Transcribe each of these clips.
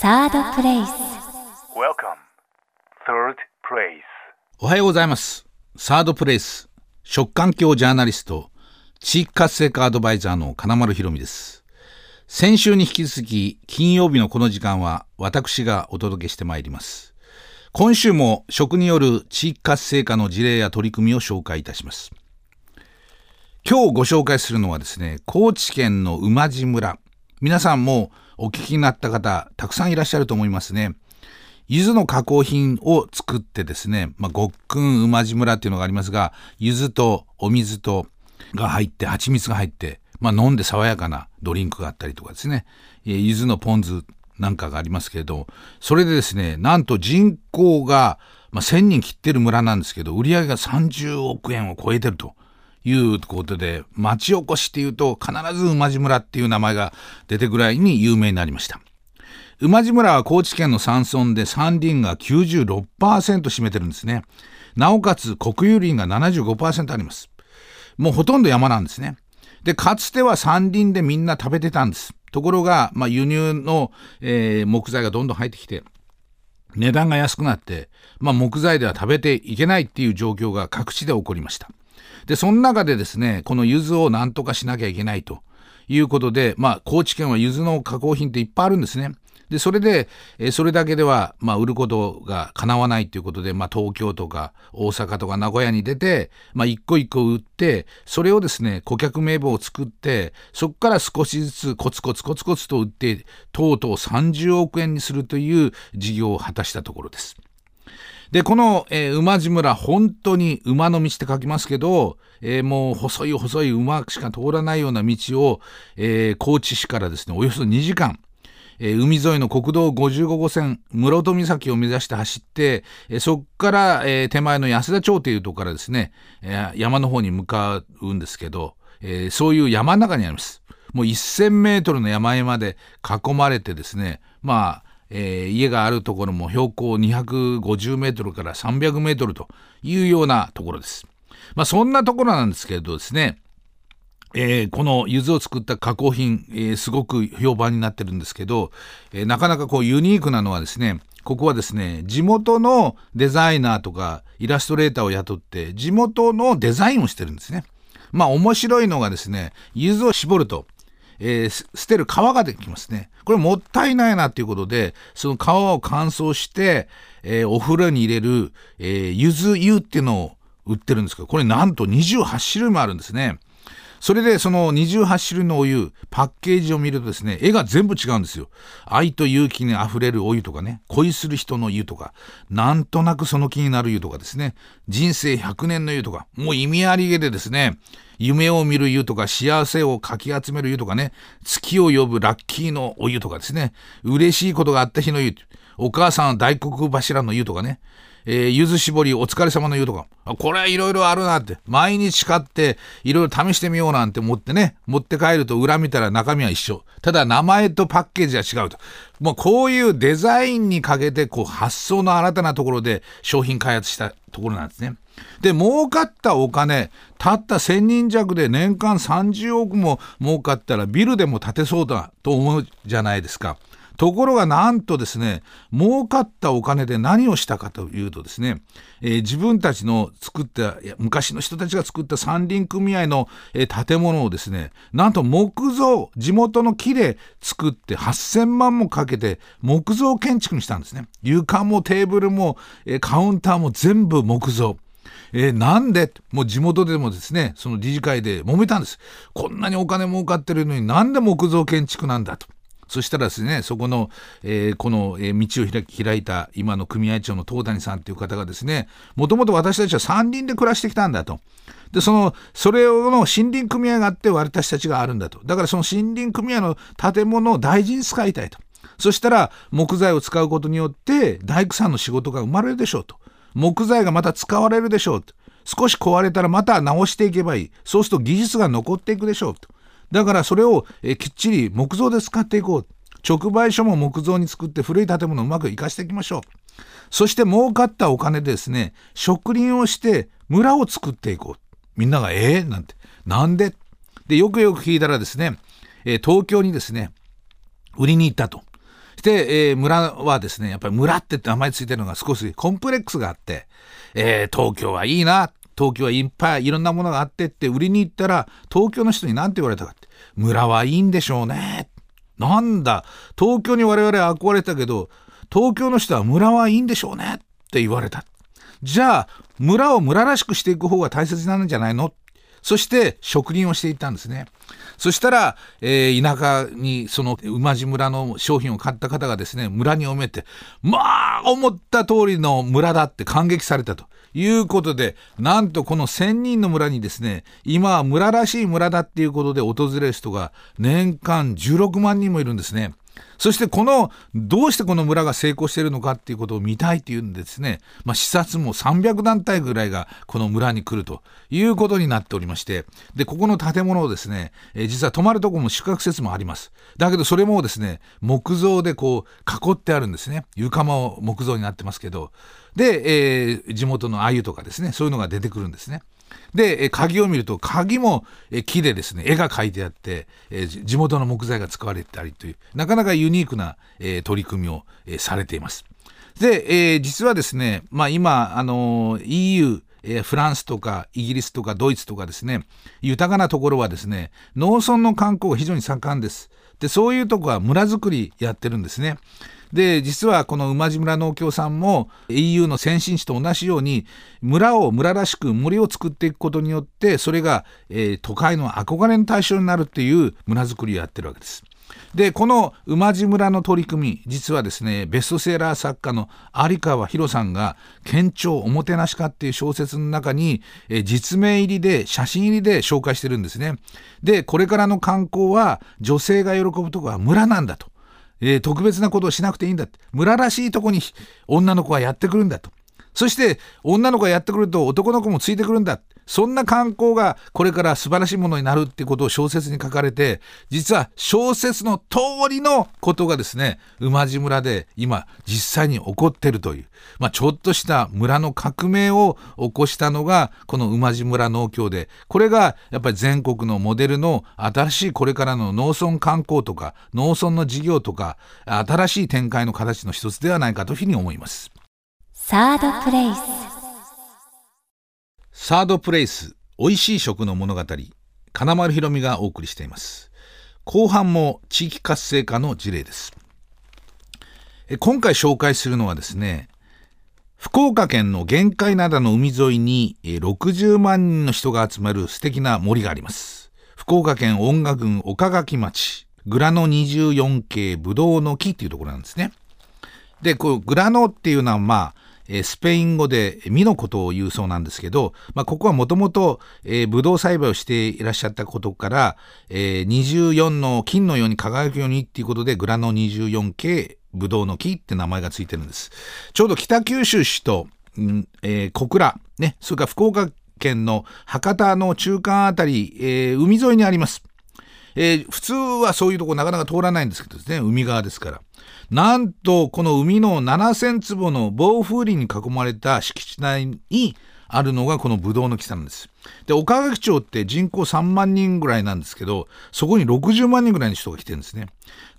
サードプレイス Welcome. Third place. おはようございます。サードプレイス、食環境ジャーナリスト、地域活性化アドバイザーの金丸博美です。先週に引き続き、金曜日のこの時間は私がお届けしてまいります。今週も食による地域活性化の事例や取り組みを紹介いたします。今日ご紹介するのはですね、高知県の馬路村。皆さんもお聞きになった方、たくさんいらっしゃると思いますね。柚子の加工品を作ってですね、まあ、ごっくん馬路村っていうのがありますが、柚子とお水とが入って、蜂蜜が入って、まあ、飲んで爽やかなドリンクがあったりとかですね、えー柚子のポン酢なんかがありますけれど、それでですね、なんと人口が、まあ、1000人切ってる村なんですけど、売り上げが30億円を超えてると。いうことで、町おこしっていうと必ず馬路村っていう名前が出てぐらいに有名になりました。馬路村は高知県の山村で山林が96%占めてるんですね。なおかつ国有林が75%あります。もうほとんど山なんですね。で、かつては山林でみんな食べてたんです。ところが、まあ、輸入の、えー木材がどんどん入ってきて、値段が安くなって、まあ、木材では食べていけないっていう状況が各地で起こりました。で、その中でですね、この柚子を何とかしなきゃいけないということで、まあ、高知県は柚子の加工品っていっぱいあるんですね。で、それで、えそれだけでは、まあ、売ることが叶わないということで、まあ、東京とか大阪とか名古屋に出て、まあ、一個一個売って、それをですね、顧客名簿を作って、そこから少しずつコツコツコツコツと売って、とうとう30億円にするという事業を果たしたところです。で、この、えー馬路村、本当に馬の道って書きますけど、えーもう細い細い馬しか通らないような道を、えー高知市からですね、およそ2時間、え海沿いの国道55号線、室戸岬を目指して走って、えそこから、え手前の安田町というところからですね、え山の方に向かうんですけど、えそういう山の中にあります。もう1000メートルの山々で囲まれてですね、まあ、えー家があるところも標高250メートルから300メートルというようなところです。まあそんなところなんですけれどですね、えーこの柚子を作った加工品、えーすごく評判になってるんですけど、えーなかなかこうユニークなのはですね、ここはですね、地元のデザイナーとかイラストレーターを雇って、地元のデザインをしてるんですね。まあ面白いのがですね、柚子を絞ると、えー捨てる皮ができますね。これもったいないなっていうことで、その皮を乾燥して、えーお風呂に入れる、えー、ゆず湯っていうのを売ってるんですけど、これなんと28種類もあるんですね。それでその28種類のお湯、パッケージを見るとですね、絵が全部違うんですよ。愛と勇気に溢れるお湯とかね、恋する人の湯とか、なんとなくその気になる湯とかですね、人生100年の湯とか、もう意味ありげでですね、夢を見る湯とか、幸せをかき集める湯とかね、月を呼ぶラッキーのお湯とかですね、嬉しいことがあった日の湯、お母さん大黒柱の湯とかね、えー、柚子絞りお疲れ様の湯とか。これはいろいろあるなって。毎日買っていろいろ試してみようなんて思ってね、持って帰ると裏見たら中身は一緒。ただ名前とパッケージは違うと。もうこういうデザインにかけてこう発想の新たなところで商品開発したところなんですね。で、儲かったお金、たった1000人弱で年間30億も儲かったらビルでも建てそうだと思うじゃないですか。ところがなんとですね、儲かったお金で何をしたかというとですね、えー自分たちの作った、昔の人たちが作った山林組合の、えー建物をですね、なんと木造、地元の木で作って8000万もかけて木造建築にしたんですね。床もテーブルも、えーカウンターも全部木造。えーなんで？もう地元でもですね、その理事会で揉めたんです。こんなにお金儲かってるのになんで木造建築なんだと。そしたらですね、そこの、えーこの、え道を開き開いた今の組合長の東谷さんという方がですね、もともと私たちは山林で暮らしてきたんだと。で、その、それの森林組合があって私たちがあるんだと。だからその森林組合の建物を大事に使いたいと。そしたら木材を使うことによって大工さんの仕事が生まれるでしょうと。木材がまた使われるでしょうと。少し壊れたらまた直していけばいい。そうすると技術が残っていくでしょうと。だからそれをえきっちり木造で使っていこう。直売所も木造に作って古い建物をうまく生かしていきましょう。そして儲かったお金でですね、植林をして村を作っていこう。みんなが、えー、なんて。なんで？で、よくよく聞いたらですね、え東京にですね、売りに行ったと。で、えー、村はですね、やっぱり村って名前ついてるのが少しコンプレックスがあって、えー、東京はいいな、東京はいっぱいいろんなものがあってって売りに行ったら、東京の人に何て言われたか、村はいいんでしょうね。なんだ、東京に我々憧れたけど、東京の人は村はいいんでしょうねって言われた。じゃあ、村を村らしくしていく方が大切なんじゃないの？そして職人をしていったんですね。そしたら、えー、田舎にその馬路村の商品を買った方がですね、村におめて、まあ、思った通りの村だって感激されたと。いうことで、なんとこの1000人の村にですね、今は村らしい村だっていうことで訪れる人が年間16万人もいるんですね。そしてこのどうしてこの村が成功しているのかっていうことを見たいっていうんですね、まあ、視察も300団体ぐらいがこの村に来るということになっておりまして。でここの建物をですね、えー、実は泊まるとこも宿泊施設もあります。だけどそれもですね木造でこう囲ってあるんですね。床も木造になってますけど。で、えー、地元の鮎とかですねそういうのが出てくるんですね。で、鍵を見ると、鍵も木でですね、絵が描いてあって、地元の木材が使われてたりという、なかなかユニークな取り組みをされています。で、実はですね、まあ今、あの、EU、フランスとかイギリスとかドイツとかですね、豊かなところはですね、農村の観光が非常に盛んです。で、そういうとこは村づくりやってるんですね。で実はこの馬路村農協さんも EU の先進地と同じように村を村らしく森を作っていくことによってそれが、えー、都会の憧れの対象になるっていう村づくりをやってるわけです。でこの馬路村の取り組み実はですねベストセーラー作家の有川博さんが「県庁おもてなし家」っていう小説の中に、え実名入りで写真入りで紹介してるんですね。でこれからの観光は女性が喜ぶとこは村なんだと。えー、特別なことをしなくていいんだって村らしいとこに女の子はやってくるんだとそして女の子がやってくると男の子もついてくるんだ。そんな観光がこれから素晴らしいものになるってことを小説に書かれて実は小説の通りのことがですね馬路村で今実際に起こってるという、まあ、ちょっとした村の革命を起こしたのがこの馬路村農協で。これがやっぱり全国のモデルの新しいこれからの農村観光とか農村の事業とか新しい展開の形の一つではないかというふうに思います。サードプレイス。サードプレイス美味しい食の物語金丸ひろみがお送りしています。後半も地域活性化の事例です。今回紹介するのはですね福岡県の玄海灘の海沿いに60万人の人が集まる素敵な森があります。福岡県音楽郡岡垣町グラノ24系ブドウの木っていうところなんですね。でこうグラノっていうのはまあえスペイン語で実のことを言うそうなんですけど、まあ、ここはもともとブドウ栽培をしていらっしゃったことから、えー、24の金のように輝くようにっていうことでグラノ24系ブドウの木って名前がついてるんです。ちょうど北九州市と、んえー、小倉、ね、それから福岡県の博多の中間あたり、えー、海沿いにあります。えー、普通はそういうとこなかなか通らないんですけどですね、海側ですから。なんと、この海の7000坪の暴風林に囲まれた敷地内にあるのがこのブドウの木さんです。で、岡垣町って人口3万人ぐらいなんですけど、そこに60万人ぐらいの人が来てるんですね。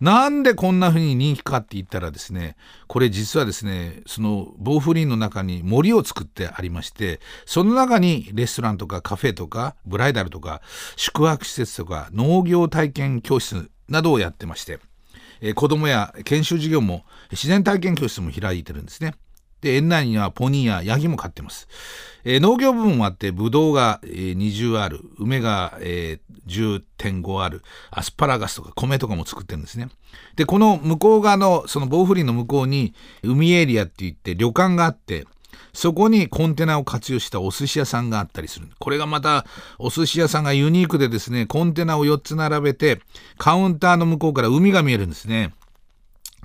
なんでこんな風に人気かって言ったらですね、これ実はですね、その暴風林の中に森を作ってありまして、その中にレストランとかカフェとかブライダルとか宿泊施設とか農業体験教室などをやってまして、えー、子供や研修授業も自然体験教室も開いてるんですね。で、園内にはポニーやヤギも飼ってます。えー、農業部門もあって、ブドウが、えー、20ある、梅が、えー、10.5ある、アスパラガスとか米とかも作ってるんですね。で、この向こう側の、その暴風林の向こうに、海エリアって言って旅館があって、そこにコンテナを活用したお寿司屋さんがあったりする。これがまたお寿司屋さんがユニークでですね、コンテナを4つ並べて、カウンターの向こうから海が見えるんですね。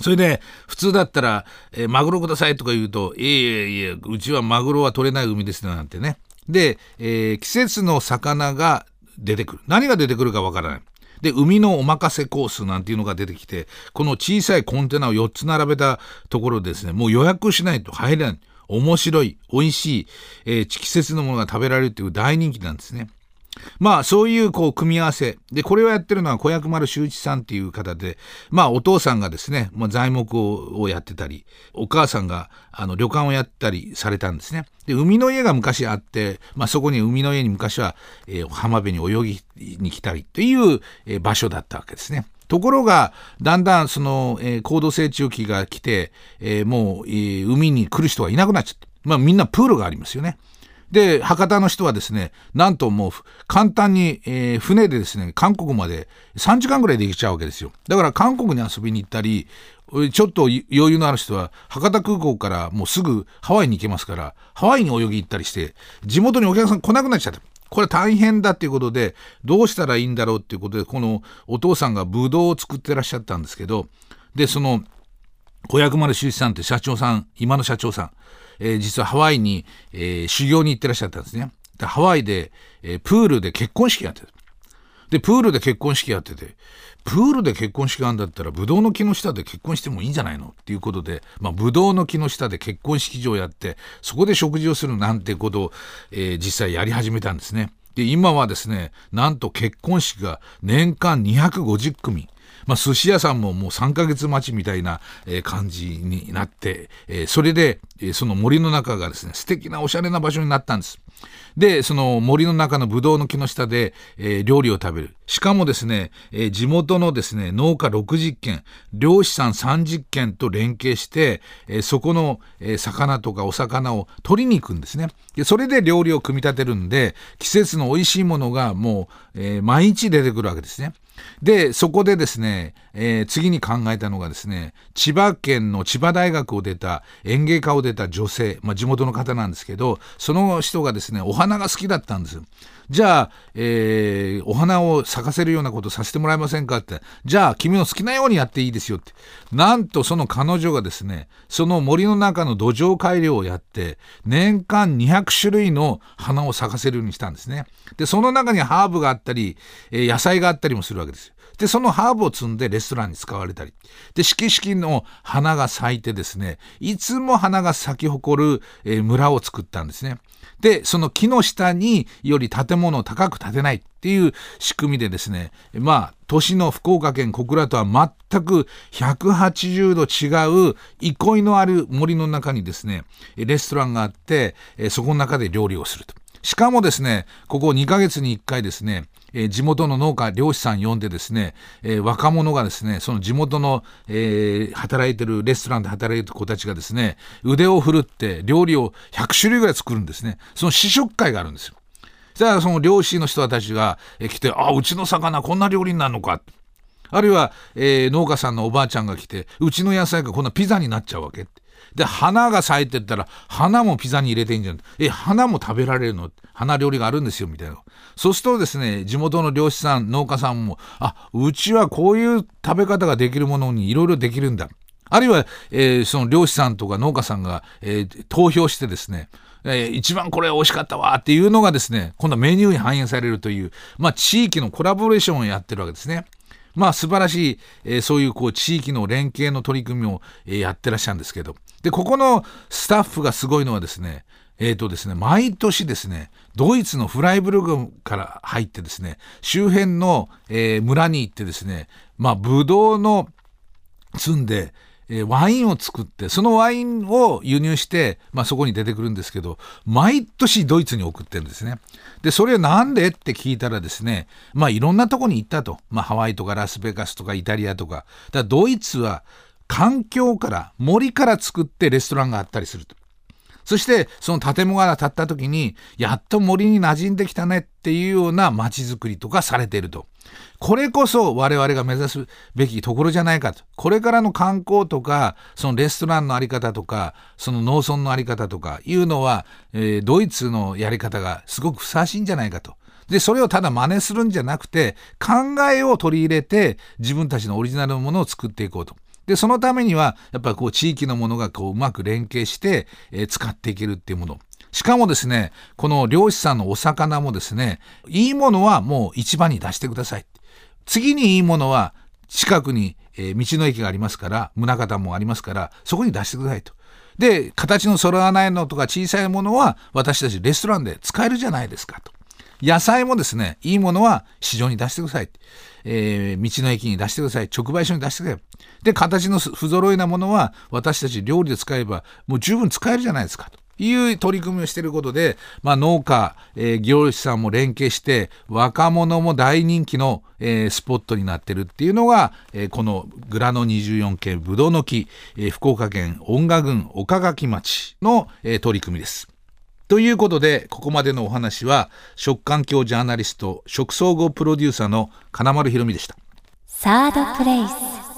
それで、普通だったら、えー、マグロくださいとか言うと、いえいえいえ、うちはマグロは取れない海ですなんてね。で、えー、季節の魚が出てくる。何が出てくるかわからない。で、海のお任せコースなんていうのが出てきて、この小さいコンテナを4つ並べたところですね、もう予約しないと入れない。面白い、美味しい、えー、季節のものが食べられるっていう大人気なんですね。まあそういうこう組み合わせでこれをやってるのは小薬丸修一さんっていう方でまあお父さんがですね、まあ、材木をやってたりお母さんがあの旅館をやったりされたんですね。で海の家が昔あって、まあ、そこに海の家に昔は、えー浜辺に泳ぎに来たりという、えー場所だったわけですね。ところが、だんだんその、えー高度成長期が来て、えーもう、えー海に来る人がいなくなっちゃって。まあみんなプールがありますよね。で、博多の人はですね、なんともう簡単に、えー船でですね、韓国まで3時間ぐらいで行けちゃうわけですよ。だから韓国に遊びに行ったり、ちょっと余裕のある人は博多空港からもうすぐハワイに行けますから、ハワイに泳ぎ行ったりして、地元にお客さん来なくなっちゃった。これ大変だっていうことで、どうしたらいいんだろうっていうことで、このお父さんがブドウを作ってらっしゃったんですけど、で、その、小薬丸修一さんって社長さん、今の社長さん、えー実はハワイに、えー修行に行ってらっしゃったんですね。でハワイで、えープールで結婚式やってる。で、プールで結婚式やってて、プールで結婚式があるんだったら、ブドウの木の下で結婚してもいいんじゃないのっていうことで、まあ、ブドウの木の下で結婚式場やって、そこで食事をするなんてことを、えー実際やり始めたんですね。で、今はですね、なんと結婚式が年間250組。まあ、寿司屋さんももう3ヶ月待ちみたいな、感じになって、えそれで、その森の中がですね、素敵なおしゃれな場所になったんです。で、その森の中のブドウの木の下で、えー料理を食べる。しかもですね、えー地元のですね、農家60軒、漁師さん30軒と連携して、えーそこの、え魚とかお魚を取りに行くんですね。で、それで料理を組み立てるんで、季節の美味しいものがもう、え毎日出てくるわけですね。で、そこでですね、えー次に考えたのがですね、千葉県の千葉大学を出た園芸家を出た女性、まあ、地元の方なんですけど、その人がですね、お花が好きだったんですよ。じゃあ、えーお花を咲かせるようなことさせてもらえませんかって。じゃあ、君の好きなようにやっていいですよって。なんとその彼女がですね、その森の中の土壌改良をやって、年間200種類の花を咲かせるようにしたんですね。で、その中にハーブがあったり、えー野菜があったりもするわけですよ。で、そのハーブを摘んでレストランに使われたり。で、四季の花が咲いてですね、いつも花が咲き誇る、え村を作ったんですね。で、その木の下により建物を高く建てないっていう仕組みでですね、まあ、都市の福岡県小倉とは全く180度違う憩いのある森の中にですね、レストランがあって、そこの中で料理をすると。しかもですね、ここ2ヶ月に1回ですね、え地元の農家、漁師さん呼んでですね、え若者がですね、その地元の、えー働いてる、レストランで働いてる子たちがですね、腕を振るって料理を100種類ぐらい作るんですね。その試食会があるんですよ。そしたらその漁師の人たちが来て、あ、うちの魚こんな料理になるのか。あるいは、えー農家さんのおばあちゃんが来て、うちの野菜がこんなピザになっちゃうわけ。で、花が咲いてったら、花もピザに入れていいんじゃないえ、花も食べられるの？花料理があるんですよ、みたいな。そうするとですね、地元の漁師さん、農家さんも、あ、うちはこういう食べ方ができるものにいろいろできるんだ。あるいは、えーその漁師さんとか農家さんが、えー投票してですね、えー一番これ美味しかったわっていうのがですね、今度はメニューに反映されるという、まあ地域のコラボレーションをやってるわけですね。まあ素晴らしい、えーそういうこう地域の連携の取り組みを、えーやってらっしゃるんですけど。で、ここのスタッフがすごいのはですね、えーとですね、毎年ですね、ドイツのフライブルグから入ってですね、周辺の、えー村に行ってですね、まあ、ブドウの積んで、えーワインを作ってそのワインを輸入して、まあ、そこに出てくるんですけど毎年ドイツに送ってるんですね。でそれなんで？って聞いたらですねまあいろんなとこに行ったと、まあ、ハワイとかラスベガスとかイタリアとかだドイツは環境から森から作ってレストランがあったりすると。そしてその建物が建った時にやっと森に馴染んできたねっていうような街づくりとかされていると。これこそ我々が目指すべきところじゃないかと。これからの観光とか、そのレストランのあり方とか、その農村のあり方とかいうのは、えードイツのやり方がすごくふさわしいんじゃないかと。で、それをただ真似するんじゃなくて、考えを取り入れて自分たちのオリジナルのものを作っていこうと。で、そのためには、やっぱりこう地域のものがこううまく連携して、えー使っていけるっていうもの。しかもですね、この漁師さんのお魚もですね、いいものはもう市場に出してください。次にいいものは近くに、えー道の駅がありますから、宗像もありますから、そこに出してくださいと。で、形の揃わないのとか小さいものは私たちレストランで使えるじゃないですかと。野菜もですね、いいものは市場に出してください。えー、道の駅に出してください。直売所に出してください。で、形の不揃いなものは私たち料理で使えばもう十分使えるじゃないですかと。いう取り組みをしていることで、まあ、農家、えー、業者さんも連携して若者も大人気の、えー、スポットになってるっていうのが、えー、このグラノ24県ぶどうの木、え、福岡県音賀郡岡垣町の、え、取り組みです。ということでここまでのお話は食環境ジャーナリスト食総合プロデューサーの金丸ひろみでした。サードプレイス